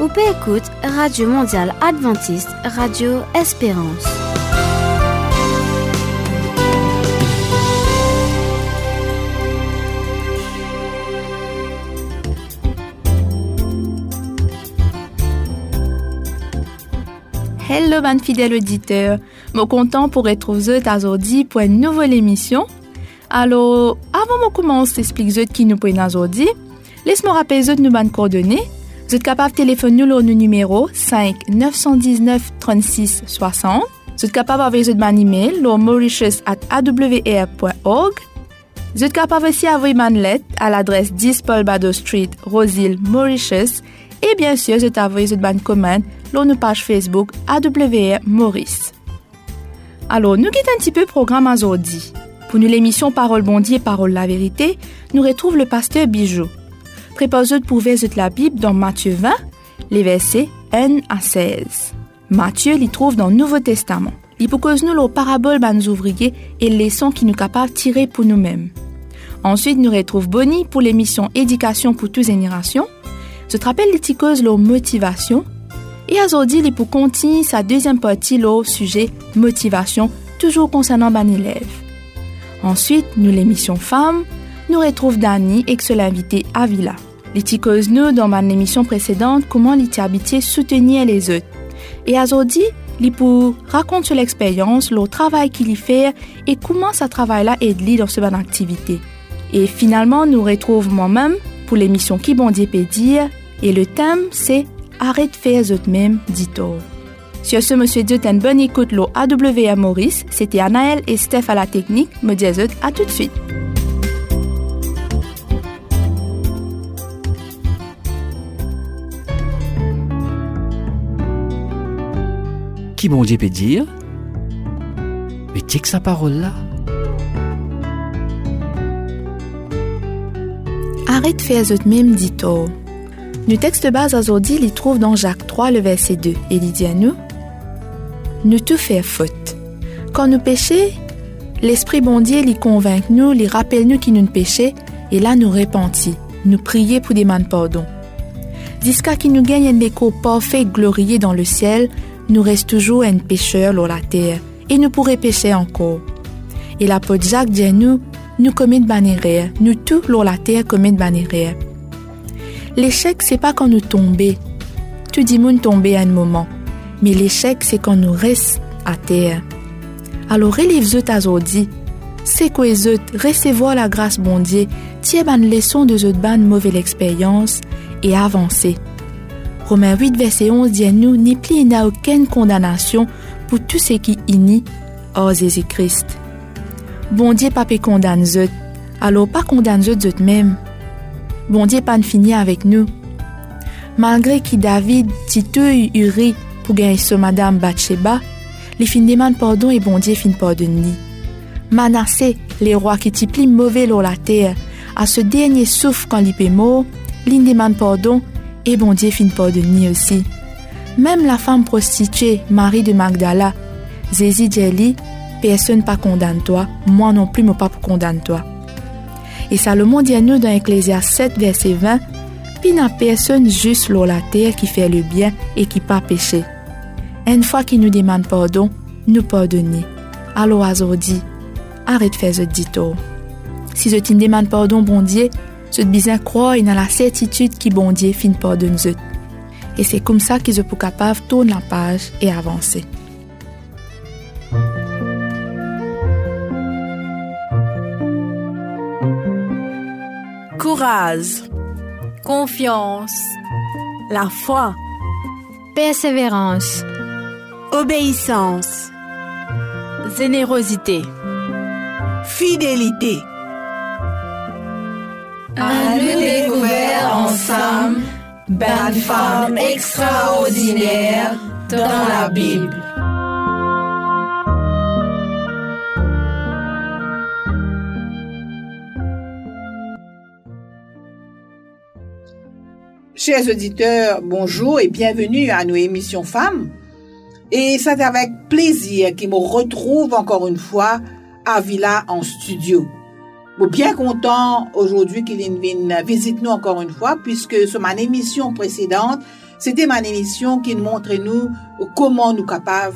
ou peut écouter Radio Mondiale Adventiste, Radio Espérance. Hello, ban fidèle auditeur. Mon content pour retrouver aujourd'hui pour une nouvelle émission. Alors, avant de commencer expliquer qui nous pouvons aujourd'hui, laisse-moi rappeler nous ban coordonnées. Vous êtes capable de téléphoner au numéro 5 919 36 60. Vous êtes capable d'envoyer un email au mauritius.awr.org. Vous êtes capable aussi d'envoyer une lettre à l'adresse 10 Paul Bado Street, Roseville, Mauritius. Et bien sûr, vous êtes envoyer une commande sur page Facebook AWR Maurice. Alors, nous quittons un petit peu le programme aujourd'hui. Pour nous, l'émission Parole Bondier, Parole la vérité, nous retrouve le pasteur Bijou. Préposez pour de la Bible dans Matthieu 20, les versets 1 à 16. Matthieu l'y trouve dans le Nouveau Testament. Il propose nous les paraboles nos ouvriers et les leçons qui nous capables de tirer pour nous-mêmes. Ensuite, nous retrouve Bonnie pour l'émission Éducation pour toutes générations. Je te rappelle les motivation. Et aujourd'hui, il pour continuer sa deuxième partie au sujet motivation, toujours concernant ban élève. Ensuite, nous l'émission Femmes, nous retrouve Dani et que Avila. Les ticeuses nous dans ma émission précédente comment les habitiés soutenir les autres. Et aujourd'hui, li pour raconter sur l'expérience, le travail qu'il y fait et comment ce travail-là aide lui dans cette bonne activité. Et finalement, nous retrouvons moi-même pour l'émission Qui bon Dieu peut dire et le thème c'est Arrête faire autres même, dit-on. Sur ce, monsieur Dieu, une bonne écoute, AWA Maurice. C'était Anaël et Steph à la technique. Me disent à tout de suite. Qui bon peut dire? Mais tiens que sa parole là. Arrête de faire autres même, dit-on. Le texte base aujourd'hui, il trouve dans Jacques 3, le verset 2, et il dit à nous Nous tout faire faute. Quand nous péchons, l'Esprit bon Dieu lui convainc nous, rappelle nous qui nous péchons, et là nous repentit, nous prier pour demander pardon. Jusqu'à qui nous gagne un écho parfait glorieux dans le ciel, nous reste toujours un pécheur sur la terre, et nous pourrions pécher encore. Et l'apôtre Jacques dit à nous, nous commettons bannéraire, nous tous sur la terre commettons bannéraire. L'échec, c'est pas quand nous tombons. Tout dis monde tomber à un moment. Mais l'échec, c'est quand nous restons à terre. Alors, relève-vous aujourd'hui. C'est quoi autres, recevoir la grâce bon Dieu, tiens une leçon de cette bonne mauvaise expérience et avancer. Romains 8, verset 11 dit à nous, ni plus il n'a aucune condamnation pour tout ce qui inni hors Jésus-Christ. Bon Dieu pas condamne eux, alors pas condamne eux même bon Dieu pas fini avec nous. Malgré que David Tito Uri pour gagner ce madame Bathsheba, les fins demandent pardon et bon Dieu fin pardonner. Manassé, les rois qui plus mauvais dans la terre, à ce dernier souffle quand il est mort, demande pardon et bon Dieu fin pardonner aussi. Même la femme prostituée, Marie de Magdala, Zézi Djeli, personne pas condamne toi, moi non plus, mon pas condamne toi. Et Salomon dit à nous dans Ecclésias 7, verset 20, Puis n'a personne juste sur la terre qui fait le bien et qui pas péché. Une fois qu'il nous demande pardon, nous pardonner. Alors aujourd'hui, arrête de faire ce dito. Si je te demande pardon, bon Dieu, te bien croire dans la certitude qui bon Dieu fin Et c'est comme ça que je peux capable de tourner la page et avancer. courage, confiance, la foi, persévérance, obéissance, générosité, fidélité. À nous découvert ensemble, belle femme extraordinaire dans la Bible. Chers auditeurs, bonjour et bienvenue à nos émissions femmes. Et c'est avec plaisir qu'il me retrouve encore une fois à Villa en studio. Bon, bien content aujourd'hui qu'il vienne visite nous encore une fois puisque sur ma émission précédente, C'était ma émission qui montre nous comment nous capables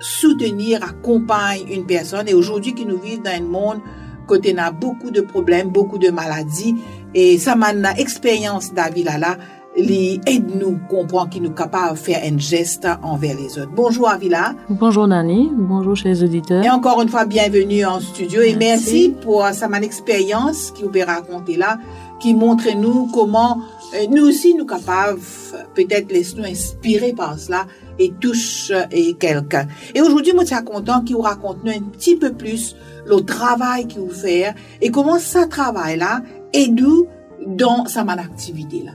soutenir, accompagner une personne. Et aujourd'hui, qui nous vivent dans un monde côté a beaucoup de problèmes, beaucoup de maladies. Et ça m'a expérience d'Avila là, li aide nous comprendre qu'il nous capable de faire un geste envers les autres. Bonjour Avila. Bonjour Nani, bonjour chez les auditeurs. Et encore une fois, bienvenue en studio et merci pour sa expérience qui vous pouvez raconter là, qui montre nous comment euh, nous aussi nous capables peut-être laisser nous inspirer par cela et touche euh, et quelqu'un. Et aujourd'hui, moi, je suis content qu'il vous raconte nous un petit peu plus le travail qu'il vous fait et comment ça travail là aide nous dans sa activité là.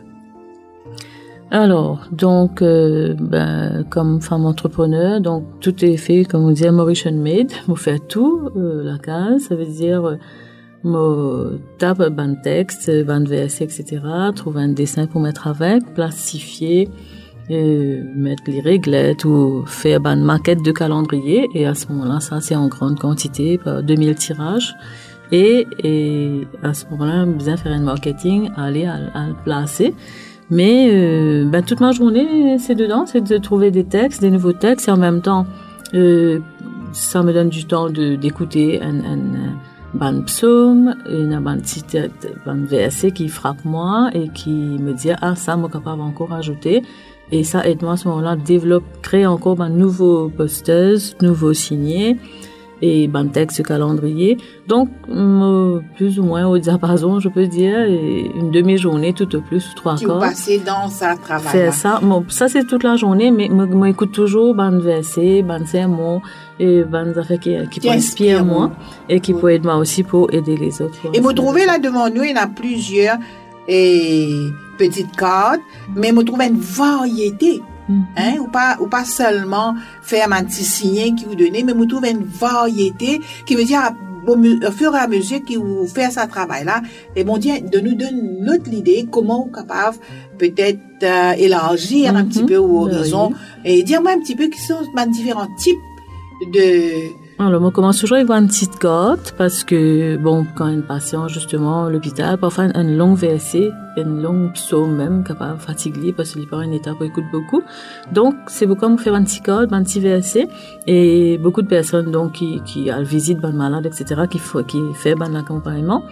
Alors, donc, euh, ben, comme femme entrepreneur, donc tout est fait, comme on dit, Mauritian Made. On fait tout, euh, la case, ça veut dire, euh, tape un texte, un VS, etc., trouver un dessin pour mettre avec, plastifier, euh, mettre les réglettes ou faire une maquette de calendrier. Et à ce moment-là, ça, c'est en grande quantité, 2000 tirages. Et, et à ce moment-là, bien faire un marketing, aller à, à le placer. Mais euh, ben, toute ma journée, c'est dedans, c'est de trouver des textes, des nouveaux textes, et en même temps, euh, ça me donne du temps d'écouter un, un, ban psaume, une ban ban VSC qui frappe moi et qui me dit ah ça, moi capable encore ajouter. Et ça aide moi à ce moment-là développe, créer encore un nouveau posteuse, nouveau signé et texte calendrier. Donc plus ou moins au diapason, je peux dire, une demi-journée tout au plus, trois quarts. Tu passes dans ça travail. C'est ça. Bon, ça c'est toute la journée, mais moi écoute toujours ben verset, ben sermon et ben affaires qui qui, moi et qui peut aider moi aussi pour aider les autres. Et vous trouvez là devant nous, il y en a plusieurs et petites cartes, mais vous trouvez une variété. Mm-hmm. Hein, ou pas ou pas seulement faire un petit signe qui vous donnez, mais vous trouvez une variété qui veut dire au fur et à mesure que vous faites ce travail-là, et bon Dieu de nous donner notre idée comment vous capable peut-être euh, élargir un petit mm-hmm. peu vos horizons et dire-moi un petit peu qui sont les différents types de alors, on commence toujours avec une petite cote parce que, bon, quand une patient, justement, à l'hôpital, parfois une longue VSC, une longue psaume même, capable fatiguer parce qu'il est pas un état pour écouter beaucoup. Donc, c'est beaucoup on faire un petit code, un petit VSC et beaucoup de personnes, donc, qui, qui a visite, ban malade, etc., qui, qui fait ban accompagnement.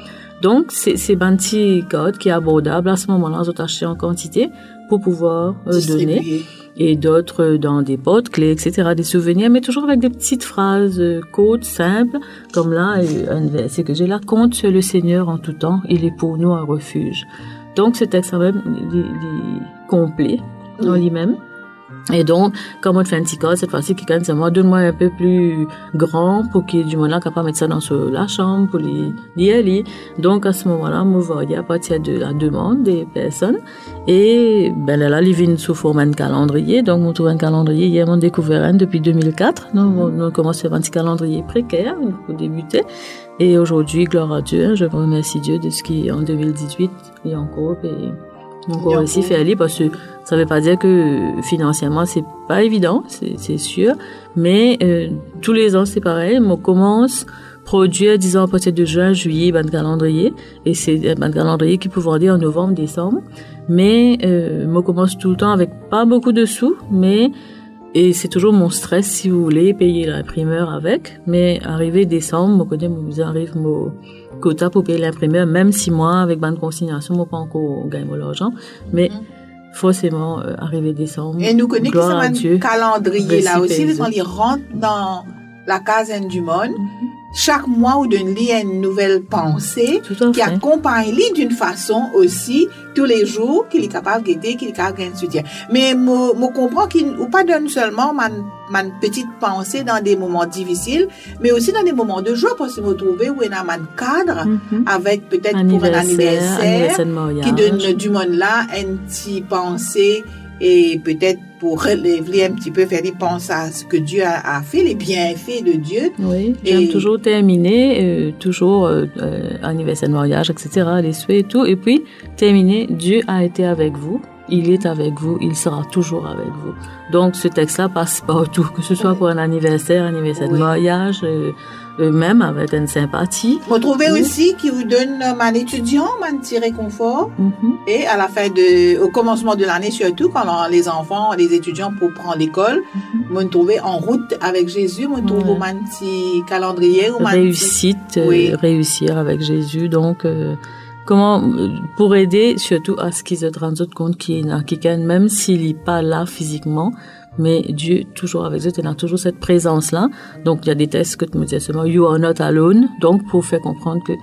Donc, c'est, un petit code qui est abordable à ce moment-là, on acheter en quantité pour pouvoir euh, donner et d'autres dans des potes clés, etc., des souvenirs, mais toujours avec des petites phrases euh, courtes, simples, comme là, un verset que j'ai là, compte sur le Seigneur en tout temps, il est pour nous un refuge. Donc ce texte même il, est complet en lui-même. Et donc, comme on fait un petit code, cette fois-ci, quelqu'un dit, moi, donne-moi un peu plus grand pour qu'il y ait du monde là capable de mettre ça dans la chambre pour y aller. Donc, à ce moment-là, me voyais à partir de la demande des personnes. Et, ben là, ils viennent sous forme de calendrier. Donc, on trouve un calendrier. Hier, on découvert un depuis 2004. Donc, on, on commence à faire un petit calendrier précaire pour débuter. Et aujourd'hui, gloire à Dieu, hein, je remercie Dieu de ce qui, en 2018, il y a encore, et encore aussi fait aller parce que ça veut pas dire que financièrement c'est pas évident, c'est sûr, mais euh, tous les ans c'est pareil. On commence produire, disons, à partir de juin, juillet, ban calendrier, et c'est un ban calendrier qui peut dire en novembre, décembre. Mais euh, on commence tout le temps avec pas beaucoup de sous, mais et c'est toujours mon stress, si vous voulez, payer l'imprimeur avec. Mais arrivé décembre, mon côté, vous arrive mon quota pour payer l'imprimeur, même si moi, avec ban consignation, moi pas encore gagné l'argent. Mais mm forcément euh, arrivé décembre. Et nous connaissons ce calendrier là aussi, on les rentre dans la case du monde. Chaque mois, ou donne une nouvelle pensée qui accompagne lui d'une façon aussi tous les jours qu'il est capable de qu'il est capable de soutien. Mais je comprends qu'il ou pas donne seulement ma, ma petite pensée dans des moments difficiles, mais aussi dans des moments de joie parce que me trouver où il y a un cadre mhm. avec peut-être pour un anniversaire, qui donne du monde là une petite pensée et peut-être pour relever un petit peu, faire des penser à ce que Dieu a, fait, les bienfaits de Dieu. Oui, j'aime toujours terminer, euh, toujours euh, euh, anniversaire de mariage, etc., les souhaits et tout, et puis terminer, Dieu a été avec vous, il est avec vous, il sera toujours avec vous. Donc ce texte-là passe partout, que ce soit pour un anniversaire, anniversaire de mariage, eux-mêmes avec une sympathie. Vous trouvez Oui. aussi qui vous donne un étudiant, un petit réconfort. Mhm. Et à la fin de, au commencement de l'année, surtout quand on- les enfants, les étudiants pour prendre l'école, me trouvez en route avec Jésus, me trouvez Ouais. un petit calendrier ou réussite, euh, Oui. réussir avec Jésus. Donc, euh, comment euh, pour aider surtout à ce qu'ils se rendent compte qu'il y a quelqu'un, même s'il n'est pas là physiquement, mais Dieu toujours avec eux, il a toujours cette présence là. Donc, il y a des textes que tu me disais seulement You are not alone. Donc, pour faire comprendre que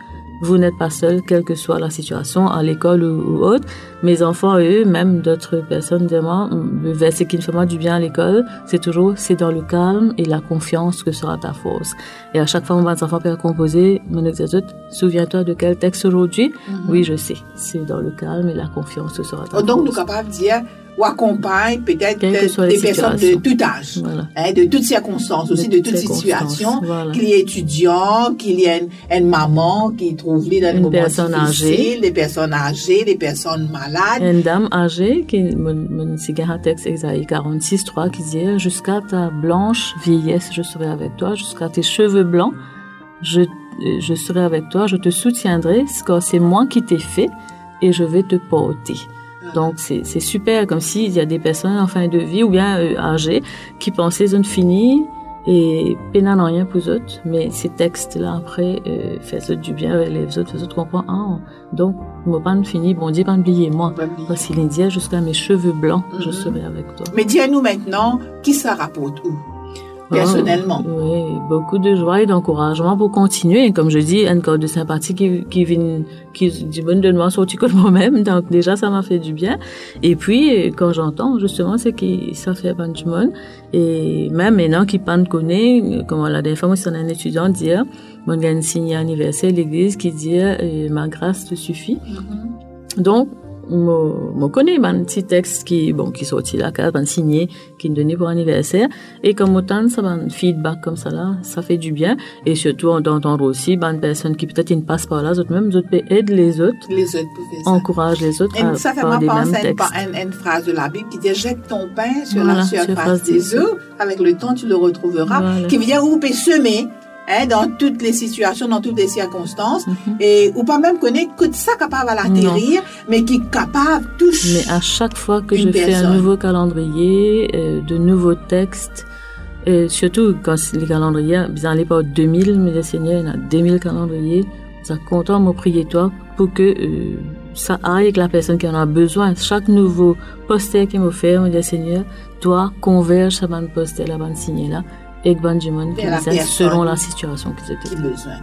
vous n'êtes pas seul, quelle que soit la situation, à l'école ou, ou autre. Mes enfants, eux, même d'autres personnes, vraiment, le verset qui me fait moi du bien à l'école, c'est toujours, c'est dans le calme et la confiance que sera ta force. Et à chaque fois, mes enfants peuvent composer mon exercice, souviens-toi de quel texte aujourd'hui? Oui, je sais. C'est dans le calme et la confiance que sera ta Oh, Donc, nous force. sommes capables de dire, ou accompagne peut-être des, personnes de tout âge, Voilà. hein, de toutes circonstances, aussi de, De toutes situations. voilà. Qu'il y ait étudiants, qu'il y ait une, une maman qui trouve les dans Une moments personne âgée. des personnes âgées, des personnes malades. Une dame âgée, qui, mon, mon cigare à texte Esaïe 46, 3, qui dit, jusqu'à ta blanche vieillesse, je serai avec toi, jusqu'à tes cheveux blancs, je, je serai avec toi, je te soutiendrai, car c'est moi qui t'ai fait, et je vais te porter. Donc, c'est super, comme s'il y a des personnes en fin de vie, ou bien euh, âgées, qui pensaient zone finie, et pénal en rien pour eux autres, mais ces textes-là, après, euh, font du bien avec les autres, les autres comprennent, ah, donc, moi pas fini, bon Dieu, pas oublier moi. Parce qu'il dit jusqu'à mes cheveux blancs, je Mhm. serai avec toi. Mais dis-nous maintenant, qui ça rapporte où Personnellement. Ah, oui, beaucoup de joie et d'encouragement pour continuer. Comme je dis, un corps de sympathie qui, qui vient, qui dit bonne de moi sorti que moi-même. Donc, déjà, ça m'a fait du bien. Et puis, quand j'entends, justement, c'est que ça fait pas du monde. Et même maintenant, qui pas connaît, comme la dernière fois, c'est un étudiant dire, mon gars, une signe anniversaire, l'église qui dit, euh, ma grâce te suffit. Donc, mo connais un petit texte qui, bon, qui sorti la carte, un signé, qui me donnait pour anniversaire. Et comme autant, ça va un feedback comme ça là, ça fait du bien. Et surtout, d'entendre aussi, ben, une personne qui peut-être ne passe par là, autres même, d'autres aident les autres, Les autres encouragent les autres à Et ça fait moi penser à une, phrase de la Bible qui dit Jette ton pain sur Voilà, la surface surface des eaux, avec le temps tu le retrouveras. Voilà. Qui veut dire vous pouvez semer hein, dans toutes les situations, dans toutes les circonstances, Mhm. et ou pas même connaître que ça capable à l'atterrir, mais qui capable touche. Mais à chaque fois que je fais un nouveau calendrier, euh, de nouveaux textes, euh, surtout quand les calendriers, à l'époque 2000, mais le Seigneur, il y en a 2000 calendriers, ça me prier toi pour que euh, ça aille avec la personne qui en a besoin. Chaque nouveau poster qui me dit Seigneur, toi, converge ça bonne poster, la bonne signer là, et qui personne. selon la situation qu'ils qui étaient. besoin.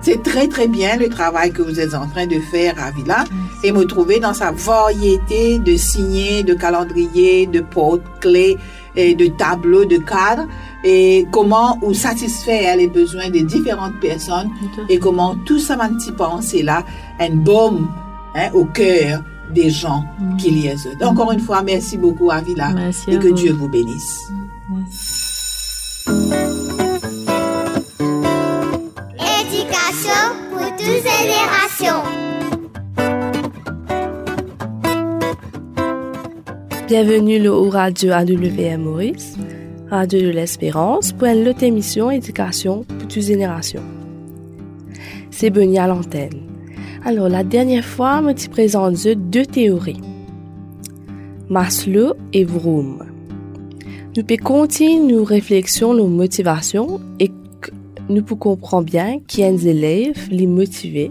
C'est très très bien le travail que vous êtes en train de faire à Villa et me trouver dans sa variété de signets, de calendriers, de portes, clés, et de tableaux, de cadres et comment ou satisfaire les besoins des différentes personnes et comment tout ça m'a petit pensée là, un baume hein, au cœur des gens qui liaisent. Donc, encore une fois, merci beaucoup à Villa Merci et à que vous. Dieu vous bénisse. Toutes générations. Bienvenue le au radio AWM Maurice, Radio de l'Espérance, pour une autre émission Éducation pour toutes générations. C'est Benny à l'antenne. Alors, la dernière fois, je te présente deux théories. Maslow et Vroom. Nous pouvons continuer nos réflexions, nos motivations et nous comprendre bien qui est élève les motiver.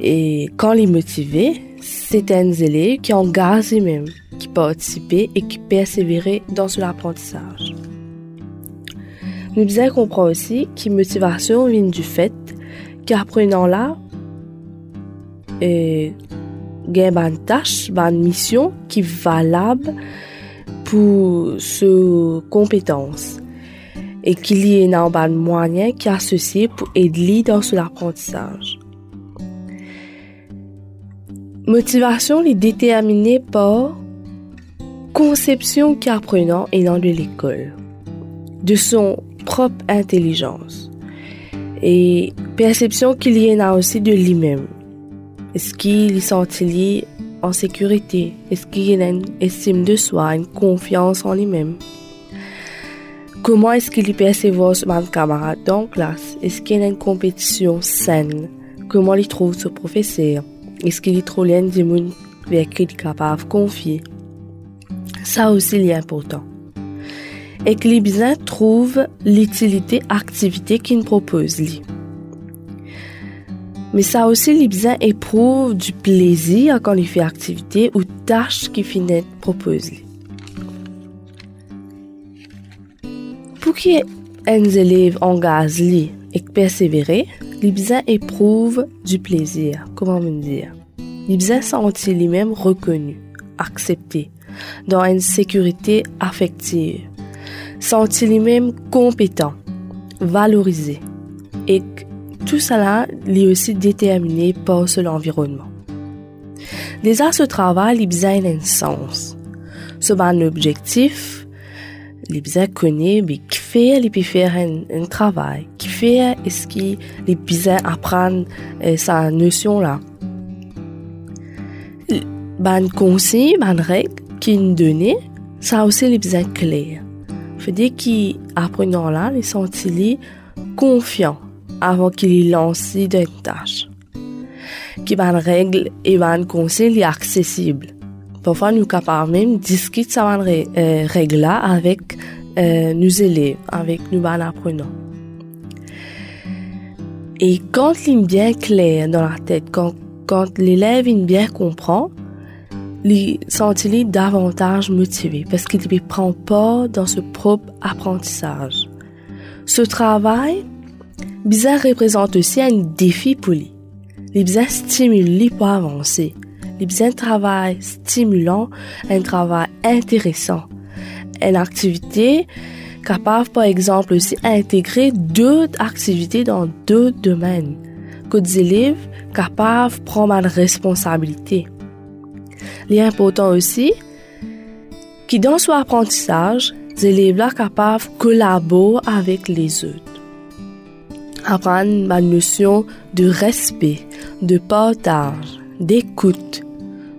Et quand les motiver, c'est un élève qui engage lui-même, qui participe et qui persévère dans son apprentissage. Nous devons comprendre aussi que motivation vient du fait qu'apprenant là, et gagne une tâche, une mission qui est valable pour ce compétence et qu'il y a un moyen qui est associé pour aider dans son apprentissage. Motivation est déterminée par conception qu'apprenant ayant de l'école, de son propre intelligence et perception qu'il y en a aussi de lui-même. Est-ce qu'il sent-il en sécurité? Est-ce qu'il a une estime de soi, une confiance en lui-même? Comment est-ce qu'il perçoit son camarade dans la classe? Est-ce qu'il y a une compétition saine? Comment il trouve ce professeur? Est-ce qu'il trouve l'un des gens avec qui il est capable de confier? Ça aussi, est important. Et que les besoins trouvent l'utilité activité qu'il propose. Mais ça aussi, les besoins éprouvent du plaisir quand il fait activité ou tâche qu'il finit. Pour que les élèves engagés et persévèrent, les besoins éprouvent du plaisir. Comment me dire? Les besoins sentent lui-même reconnus, dans une sécurité affective, sentent lui-même compétents, valorisés, et tout cela est aussi déterminé par l'environnement. Déjà, ce travail, les besoins un sens. Ce un objectif, les besoins connaissent, mais qui fait, les faire un, travail, qui fait, les besoins apprendre sa notion là. Ben conseil, ben règle qui nous donne, ça aussi les besoins clairs. Fait dire qu'ils apprenant là, les sentir confiants avant qu'ils lancent d'une tâche. Qui ban règle et ban conseil accessible. Parfois, nous capables même discuter ça euh, règle là avec euh, nos élèves, avec nos apprenants. Et quand il est bien clair dans la tête, quand, quand l'élève bien comprend, il sent davantage motivé parce qu'il ne prend pas dans ce propre apprentissage. Ce travail, bizarre représente aussi un défi pour lui. Les bizarres stimulent pour avancer. Les bizarres travail stimulant, un travail intéressant. Une activité capable, par exemple, aussi intégrer d'autres activités dans d'autres domaines. Que des élèves capables de prendre une responsabilité. Il est important aussi que dans son apprentissage, les élèves capables de collaborer avec les autres. Apprendre la notion de respect, de partage, d'écoute,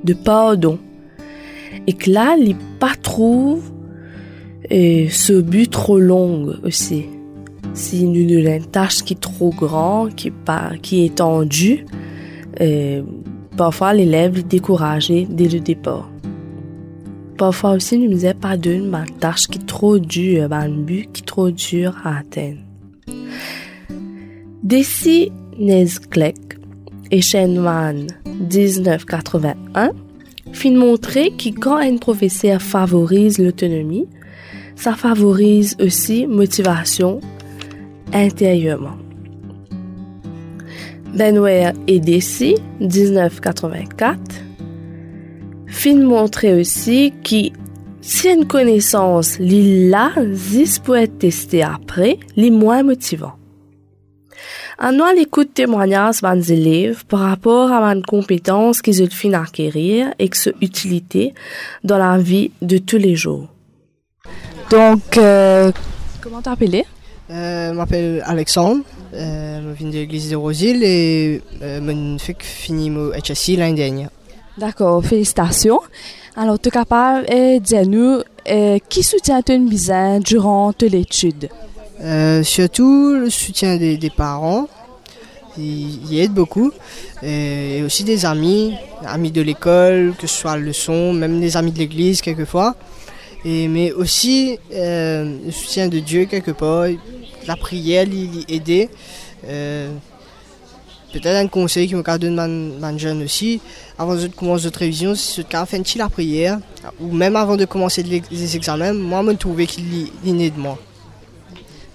de pardon. Et que là, les pas trop et ce but trop long aussi. Si nous avons une tâche qui est trop grande, qui qui est tendue, euh, parfois l'élève est découragé dès le départ. Parfois aussi, nous ne pas d'une tâche qui est trop dure, un but qui est trop dur à atteindre. Desi Nezklek et Shenwan 1981 fin montrer que quand un professeur favorise l'autonomie, ça favorise aussi motivation intérieurement. Benware et Desi, 1984, fin montrer aussi que si une connaissance li là, zis peut être testée après, li moins motivant. En nous l'écoute témoignages des élèves par rapport à une compétence qu'ils ont fin acquérir et que ce utilité dans la vie de tous les jours. Donc, euh, comment t'appeler euh, Je m'appelle Alexandre, euh, je viens de l'église de Rosil et euh, je fais fini mon HSI l'année dernière. D'accord, félicitations. Alors, tu es capable de dire nous euh, qui soutient ton besoin durant l'étude? Euh, Surtout le soutien des, parents, ils, aident beaucoup, et aussi des amis, amis de l'école, que ce soit le son, même des amis de l'église quelquefois mais aussi euh, le soutien de Dieu quelque part, la prière, l'aider. Euh, Peut-être un conseil qui me donne man, jeune aussi, avant de commencer notre révision, c'est de faire la prière, ou même avant de commencer les, examens, moi, je trouvais qu'il est de moi.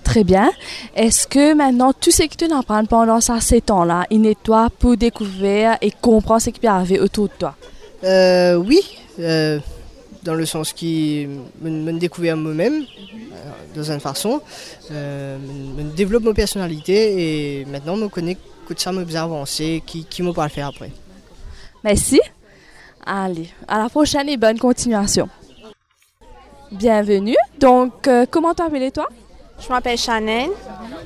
Très bien. Est-ce que maintenant, tout ce que tu apprends pendant ces temps-là, il est toi pour découvrir et comprendre ce qui peut arriver autour de toi? Euh, oui. Euh, dans le sens qui me, me découvrir moi-même, euh, dans une façon, euh, me, développe ma personnalité et maintenant me connaît que ça bien avancer, qui, qui me le faire après. Merci. Allez, à la prochaine et bonne continuation. Bienvenue. Donc, euh, comment t'appelles-toi? Je m'appelle Chanel.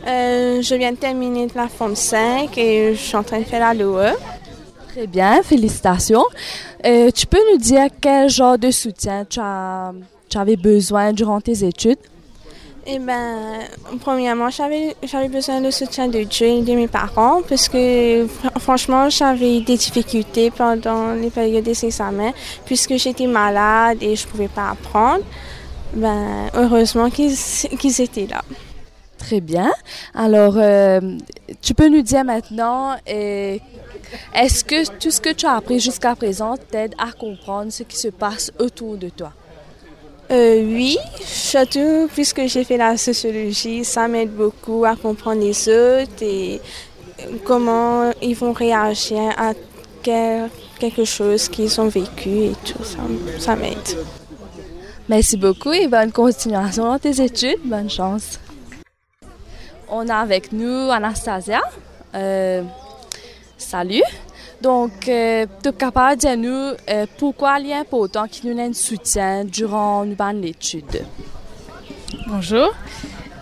je viens de terminer la forme 5 et je suis en train de faire la LOE. Très bien, félicitations. Euh, tu peux nous dire quel genre de soutien tu, as, tu avais besoin durant tes études? Eh ben, premièrement, j'avais, besoin de soutien de Dieu et de mes parents parce que franchement, j'avais des difficultés pendant les périodes des examens puisque j'étais malade et je pouvais pas apprendre. Ben, heureusement qu'ils, qu'ils étaient là. Très bien. Alors, euh, tu peux nous dire maintenant, euh, est-ce que tout ce que tu as appris jusqu'à présent t'aide à comprendre ce qui se passe autour de toi? Euh, oui, surtout puisque j'ai fait la sociologie, ça m'aide beaucoup à comprendre les autres et comment ils vont réagir à quelque chose qu'ils ont vécu et tout ça, ça m'aide. Merci beaucoup et bonne continuation dans tes études. Bonne chance. On a avec nous Anastasia. Euh, salut. Donc, euh, tu es capable de nous euh, pourquoi il est important qu'il nous ait un soutien durant nos études? Bonjour.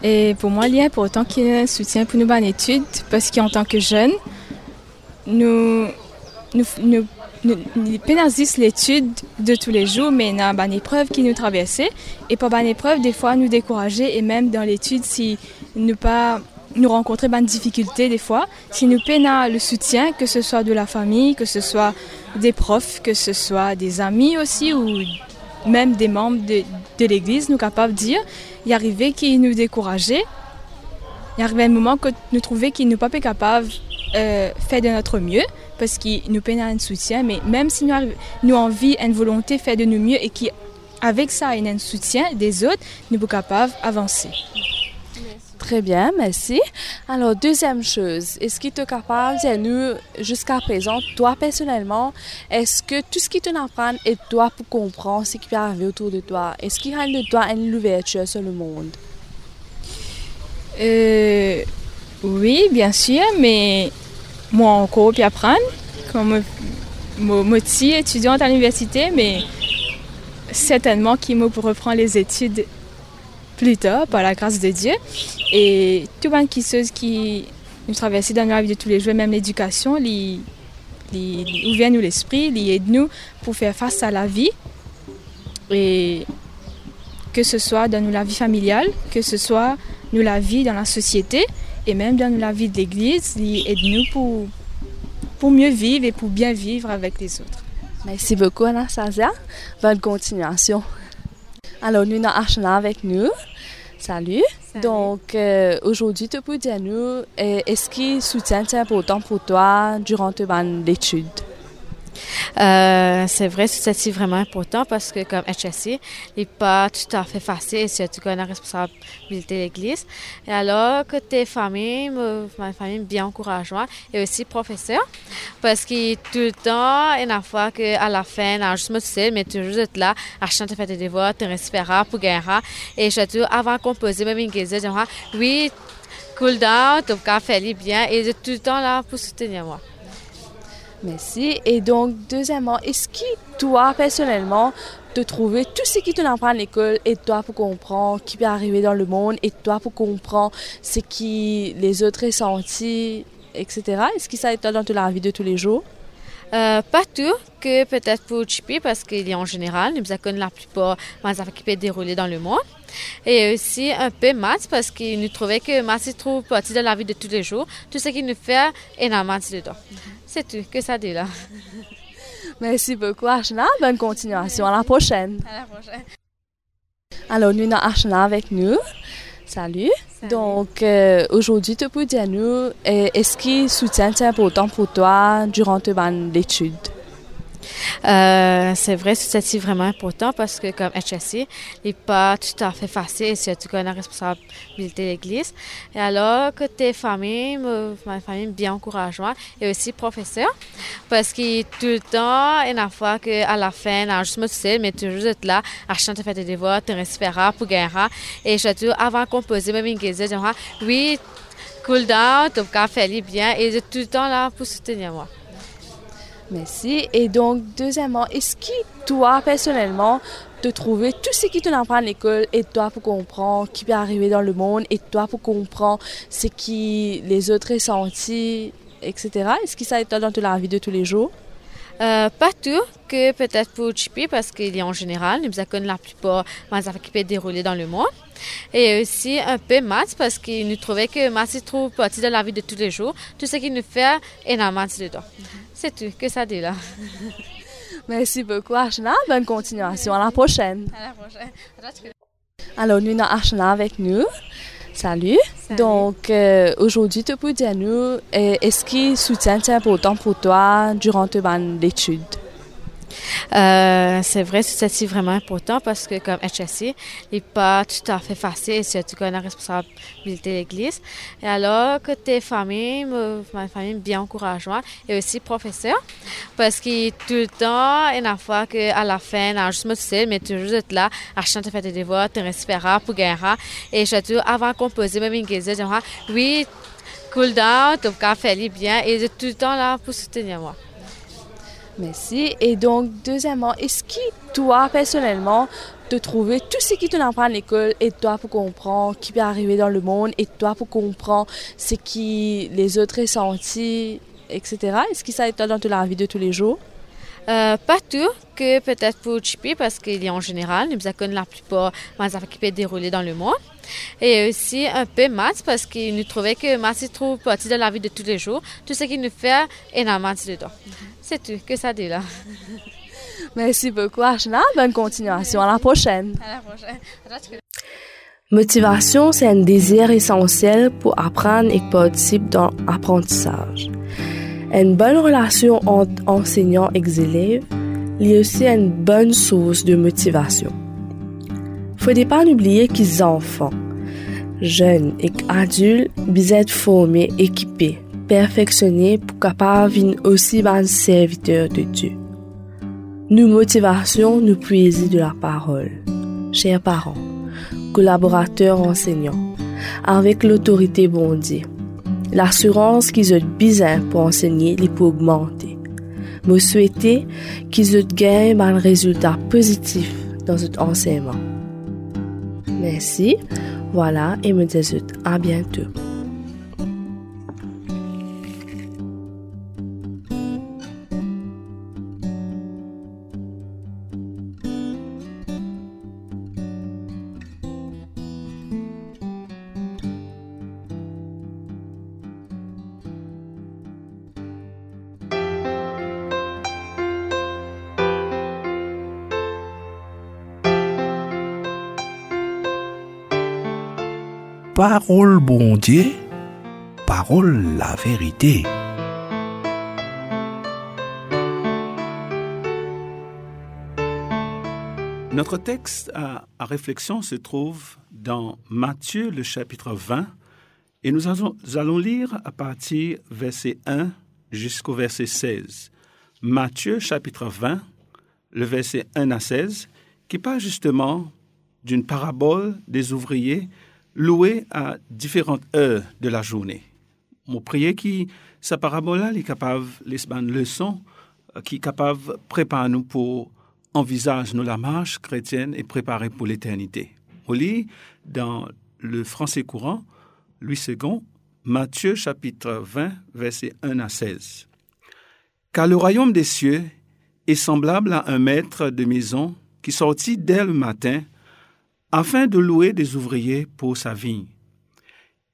Et pour moi, il est important qu'il y ait un soutien pour nos études parce qu'en tant que jeunes, nous, nous, nous, nous, l'étude de tous les jours, mais il y a une épreuve qui nous traverse. Et pour une épreuve, des fois, nous décourager et même dans l'étude, si nous pas nous rencontrer des difficultés des fois. Si nous peinons le soutien, que ce soit de la famille, que ce soit des profs, que ce soit des amis aussi, ou même des membres de, l'Église, nous capables de dire, y arrivait qui nous décourageait. Il arrivait un moment que nous trouvions qu'ils ne pas capables euh, faire de notre mieux parce qu'ils nous peinent un soutien, mais même si nous, nous envie, une volonté faire de nous mieux et qu'avec ça, il y a un soutien des autres, nous sommes capables d'avancer. Très bien, merci. Alors, deuxième chose, est-ce qu'il est capable de nous, jusqu'à présent, toi personnellement, est-ce que tout ce qui te apprend est toi pour comprendre ce qui peut arriver autour de toi? Est-ce qu'il y a de toi une ouverture sur le monde? Euh, oui, bien sûr, mais moi encore puis apprendre, comme moi étudiante à l'université, mais certainement qu'il me pour reprendre les études plus tard, par la grâce de Dieu. Et tout le monde qui qui nous traverse dans la vie de tous les jours, même l'éducation, il ouvre nous l'esprit, il aide nous pour faire face à la vie. Et que ce soit dans la vie familiale, que ce soit nous la vie dans la société et même dans la vie de l'Église, il aide nous pour, pour mieux vivre et pour bien vivre avec les autres. Merci beaucoup Anastasia. Bonne continuation. Alors nous avons Archana avec nous. Salut. Donc, euh, aujourd'hui, tu peux dire nous, euh, est-ce que soutien est important pour toi durant tes études? Euh, c'est vrai, c'est vraiment important parce que comme HSC, il n'est pas tout à fait facile surtout qu'on a la responsabilité de l'Église. Et alors, côté famille, ma famille bien encourageante et aussi professeur parce que tout le temps, une fois qu'à la fin, non, juste me sais, mais toujours être là, à chanter faire des devoirs, te respirer pour gagner. Et surtout, avant de composer, même une guise, oui, cool down, tu as fait bien et tout le temps là pour soutenir moi. Merci. Et donc, deuxièmement, est-ce que toi, personnellement, te trouver tout ce qui te apprend à l'école et toi pour comprendre qui peut arriver dans le monde et toi pour comprendre ce qui les autres ressentent, etc. Est-ce que ça est dans la vie de tous les jours? Euh, pas tout, que peut-être pour Chippy, parce qu'il est en général, nous avons la plupart des affaires qui peuvent dérouler dans le monde. Et aussi un peu maths, parce qu'il nous trouvait que maths se trouve partie de la vie de tous les jours. Tout ce qu'il nous fait est dans maths dedans. C'est tout, que ça dit là? Merci beaucoup, Archana. Bonne continuation. À la prochaine. À la prochaine. Alors, nous avons Archana avec nous. Salut. Donc, euh, aujourd'hui, tu peux dire nous, euh, est-ce que soutien est important pour toi durant tes études? Euh, c'est vrai, c'est vraiment important parce que comme HSC, il n'est pas tout à fait facile surtout qu'on a la responsabilité de l'Église. Et alors, côté famille, ma famille bien encourageante et aussi professeur parce que tout le temps, une fois qu'à la fin, non, juste me mais toujours être là, à chanter faire des devoirs, te respirer pour gagner. Et surtout, avant de composer, même une guise, oui, cool down, tu as fait bien et tout le temps là pour soutenir moi. Merci. Et donc, deuxièmement, est-ce que toi, personnellement, te trouver tout ce qui te apprend à l'école et toi pour comprendre qui peut arriver dans le monde et toi pour comprendre ce qui les autres ressentent, etc. Est-ce que ça est dans la vie de tous les jours? Euh, pas tout, que peut-être pour Chippy, parce qu'il est en général, nous avons la plupart des qui peuvent dérouler dans le monde. Et aussi un peu maths parce qu'il nous trouvait que maths est trop partie de la vie de tous les jours. Tout ce qu'il nous fait est dans maths dedans. C'est tout, que ça dit là. Merci beaucoup, Archana. Bonne continuation. À la prochaine. À la prochaine. Alors, nous avons Archana avec nous. Salut. Donc, euh, aujourd'hui, tu peux dire nous, est-ce que le soutien est important pour toi durant tes études? Euh, c'est vrai, c'est vraiment important parce que comme HSC, il n'est pas tout à fait facile surtout qu'on a la responsabilité de l'Église. Et alors, côté famille, ma famille bien encourageante et aussi professeur parce que tout le temps, il y a une fois qu'à la fin, on a juste me mais toujours être là, à chanter faire des devoirs, te respirer pour gagner. Et surtout, avant de composer, même en je oui, cool down, as fait bien et tout le temps là pour soutenir moi. Merci. Et donc, deuxièmement, est-ce que toi, personnellement, de trouver tout ce qui te apprend à l'école et toi pour comprendre qui peut arriver dans le monde et toi pour comprendre ce qui les autres ressentent, etc. Est-ce que ça aide dans la vie de tous les jours? Euh, pas tout, que peut-être pour Chippy, parce qu'il est en général, nous avons la plupart des affaires qui peuvent dérouler dans le monde. Et aussi un peu maths, parce qu'il nous trouvait que maths est trop partie de la vie de tous les jours. Tout ce qu'il nous fait est dans maths dedans. C'est tout, que ça dit là. Merci beaucoup, Archana. Bonne continuation. À la prochaine. À la prochaine. Motivation, c'est un désir essentiel pour apprendre et participer dans l'apprentissage. Une bonne relation entre enseignant et élèves est aussi une bonne source de motivation. Faut pas oublier qu'ils enfants, jeunes et adultes, doivent être formés, équipés, perfectionnés pour capables aussi bon serviteurs de Dieu. Nous motivation nous puiser de la parole. Chers parents, collaborateurs enseignants, avec l'autorité bondée, l'assurance qu'ils ont besoin pour enseigner les pour augmenter. Me souhaiter qu'ils aient gagné un résultat positif dans cet enseignement. Merci, voilà, et me dis à bientôt. Parole bon Dieu, parole la vérité. Notre texte à, réflexion se trouve dans Matthieu le chapitre 20 et nous allons, lire à partir verset 1 jusqu'au verset 16. Matthieu chapitre 20, le verset 1 à 16, qui parle justement d'une parabole des ouvriers loué à différentes heures de la journée. Mon prier qui sa parabole est capable les leçons euh, qui est capable de préparer nous pour envisager nous la marche chrétienne et préparer pour l'éternité. On lit dans le français courant, Louis II, Matthieu chapitre 20, versets 1 à 16. Car le royaume des cieux est semblable à un maître de maison qui sortit dès le matin afin de louer des ouvriers pour sa vigne.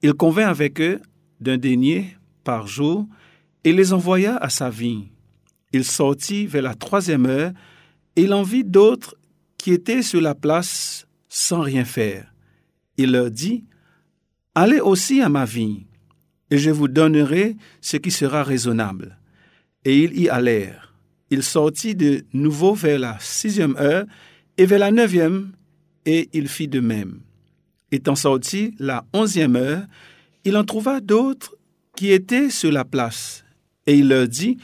Il convint avec eux d'un denier par jour et les envoya à sa vigne. Il sortit vers la troisième heure et il en vit d'autres qui étaient sur la place sans rien faire. Il leur dit, Allez aussi à ma vigne, et je vous donnerai ce qui sera raisonnable. Et ils y allèrent. Il sortit de nouveau vers la sixième heure, et vers la neuvième, et il fit de même. Étant sorti la onzième heure, il en trouva d'autres qui étaient sur la place, et il leur dit,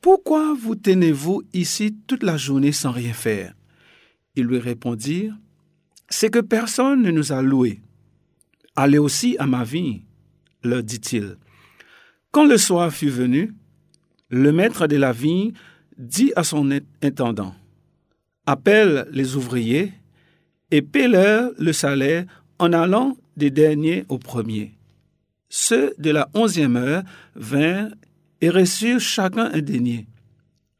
Pourquoi vous tenez-vous ici toute la journée sans rien faire? Ils lui répondirent, C'est que personne ne nous a loués. Allez aussi à ma vie, leur dit-il. Quand le soir fut venu, le maître de la vigne dit à son intendant, Appelle les ouvriers et paie-leur le salaire en allant des derniers aux premiers. Ceux de la onzième heure vinrent et reçurent chacun un denier.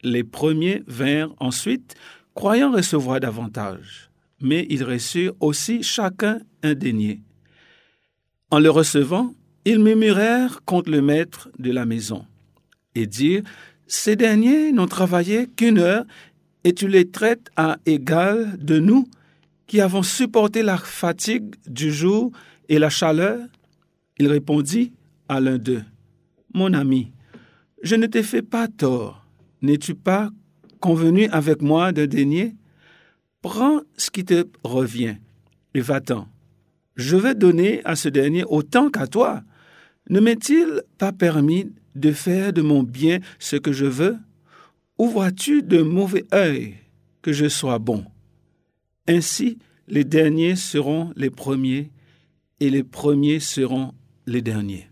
Les premiers vinrent ensuite, croyant recevoir davantage. mais ils reçurent aussi chacun un denier. En le recevant, ils murmurèrent contre le maître de la maison et dirent, Ces derniers n'ont travaillé qu'une heure et tu les traites à égal de nous qui avons supporté la fatigue du jour et la chaleur. Il répondit à l'un d'eux, Mon ami, je ne t'ai fait pas tort. N'es-tu pas convenu avec moi d'un denier Prends ce qui te revient et va-t'en. Je vais donner à ce dernier autant qu'à toi. Ne m'est-il pas permis de faire de mon bien ce que je veux? Ou vois-tu de mauvais œil que je sois bon Ainsi, les derniers seront les premiers et les premiers seront les derniers.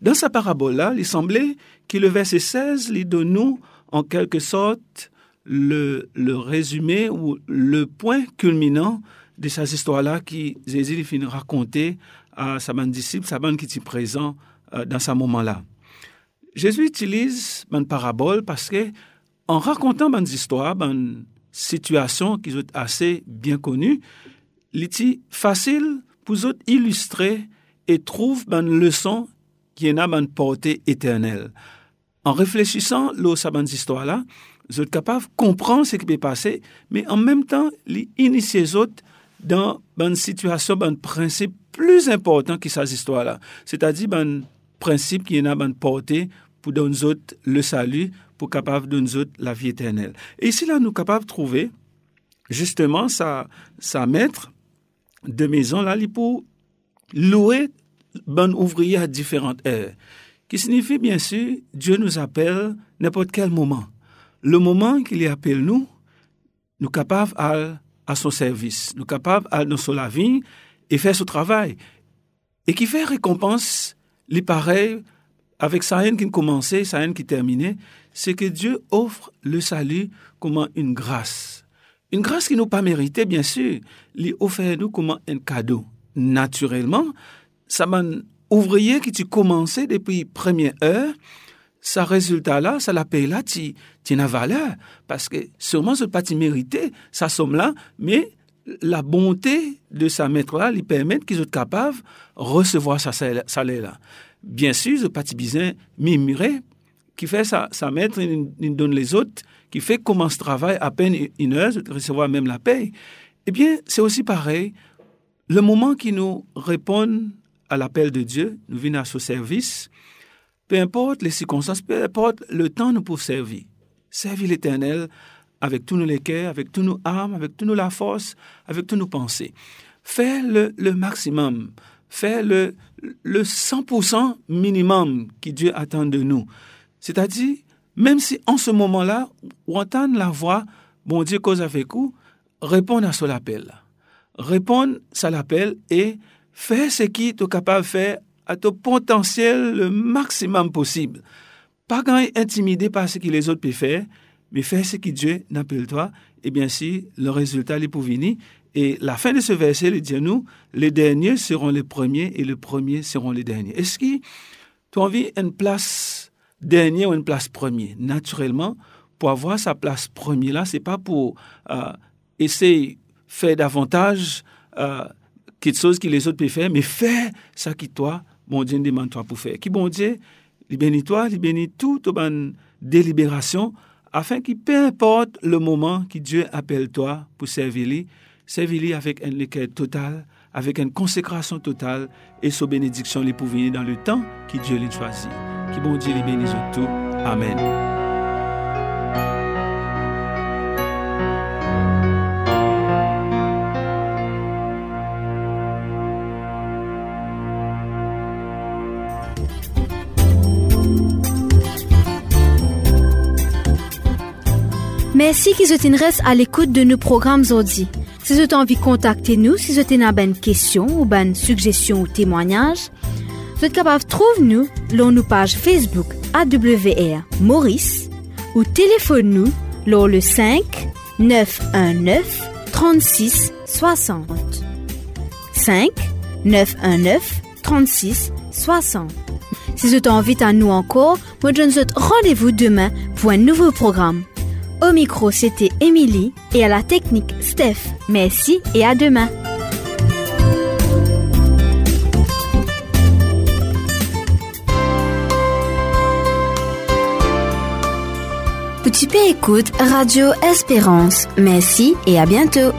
Dans sa parabole-là, il semblait que le verset 16 lui donne nous, en quelque sorte, le, le, résumé ou le point culminant de ces histoires-là qui Jésus finit de raconter à sa bande disciple, sa bande qui était présent euh, dans ce moment-là. Jésus utilise une parabole parce que en racontant une histoire, situation qui est assez bien connue, il est facile pour eux illustrer et trouve une leçon qui a une portée éternelle. En réfléchissant à cette histoire-là, vous êtes capable de comprendre ce qui peut passer, mais en même temps, initier les autres dans une situation, un principe plus important que cette histoire-là. C'est-à-dire un principe qui est une portée pour donner aux autres le salut, pour capable de aux autres la vie éternelle. Et ici, là, nous capables de trouver justement sa, sa maître de maison, là, pour louer un ouvrier à différentes heures. Qui signifie, bien sûr, Dieu nous appelle n'importe quel moment. Le moment qu'il appelle nous, nous capables à à son service. Nous capables d'aller dans la vie et faire ce travail. Et qui fait récompense, les pareils, avec sa haine qui commençait, sa haine qui terminait, c'est que Dieu offre le salut comme une grâce. Une grâce qui nous pas méritée, bien sûr. Il offre nous comme un cadeau. Naturellement, ça m'a ouvrier qui tu commençait depuis première heure, ce résultat-là, ça la paye là, tu, tu as valeur. Parce que sûrement, ce pas mérité, sa somme-là, mais la bonté de sa maître-là lui permet qu'ils soient capables de recevoir sa salaire-là. Bien sûr, ce pas besoin mimuré, qui fait sa, sa maître, il, donne les autres, qui fait commence travail à peine une heure, recevoir même la paye. Eh bien, c'est aussi pareil. Le moment qui nous répond à l'appel de Dieu, nous venons à ce service, peu importe les circonstances, peu importe le temps nous pour servir. Servir l'Éternel avec tous nos cœurs, avec tous nos âmes, avec toute la force, avec toutes nos pensées. Faire le, le maximum, faire le, le 100% minimum que Dieu attend de nous. C'est-à-dire, même si en ce moment-là, on entend la voix, bon Dieu cause avec vous, répondre à son appel. Répondre à son appel et faire ce qui est capable de faire à ton potentiel le maximum possible. Pas quand intimidé par ce que les autres peuvent faire, mais faire ce que Dieu n'appelle toi, et bien si le résultat est pour venir. Et la fin de ce verset, il dit à nous, les derniers seront les premiers et les premiers seront les derniers. Est-ce que tu as envie d'une place dernière ou une place première? Naturellement, pour avoir sa place première là, c'est pas pour euh, essayer faire davantage euh, quelque chose que les autres peuvent faire, mais faire ça qui toi bon Dieu demande toi pour faire. Qui bon Dieu, bénit toi, il bénit toute bonne délibération, afin que peu importe le moment que Dieu appelle toi pour servir lui, servir lui avec un équerre total, avec une consécration totale et sa bénédiction lui pour dans le temps que Dieu l'a choisi. Qui bon Dieu les bénisse tout. Amen. Merci soient restent à l'écoute de nos programmes aujourd'hui. Si vous avez envie de contacter nous, si vous avez une question ou une suggestion ou témoignage, vous êtes capable de trouver nous sur nos pages Facebook AWR Maurice ou téléphone-nous lors le 5 919 36 60. 5 919 36 60. Si vous avez envie à nous encore, je vous rendez-vous demain pour un nouveau programme. Au micro, c'était Émilie et à la technique, Steph. Merci et à demain. Petit écoute Radio Espérance. Merci et à bientôt.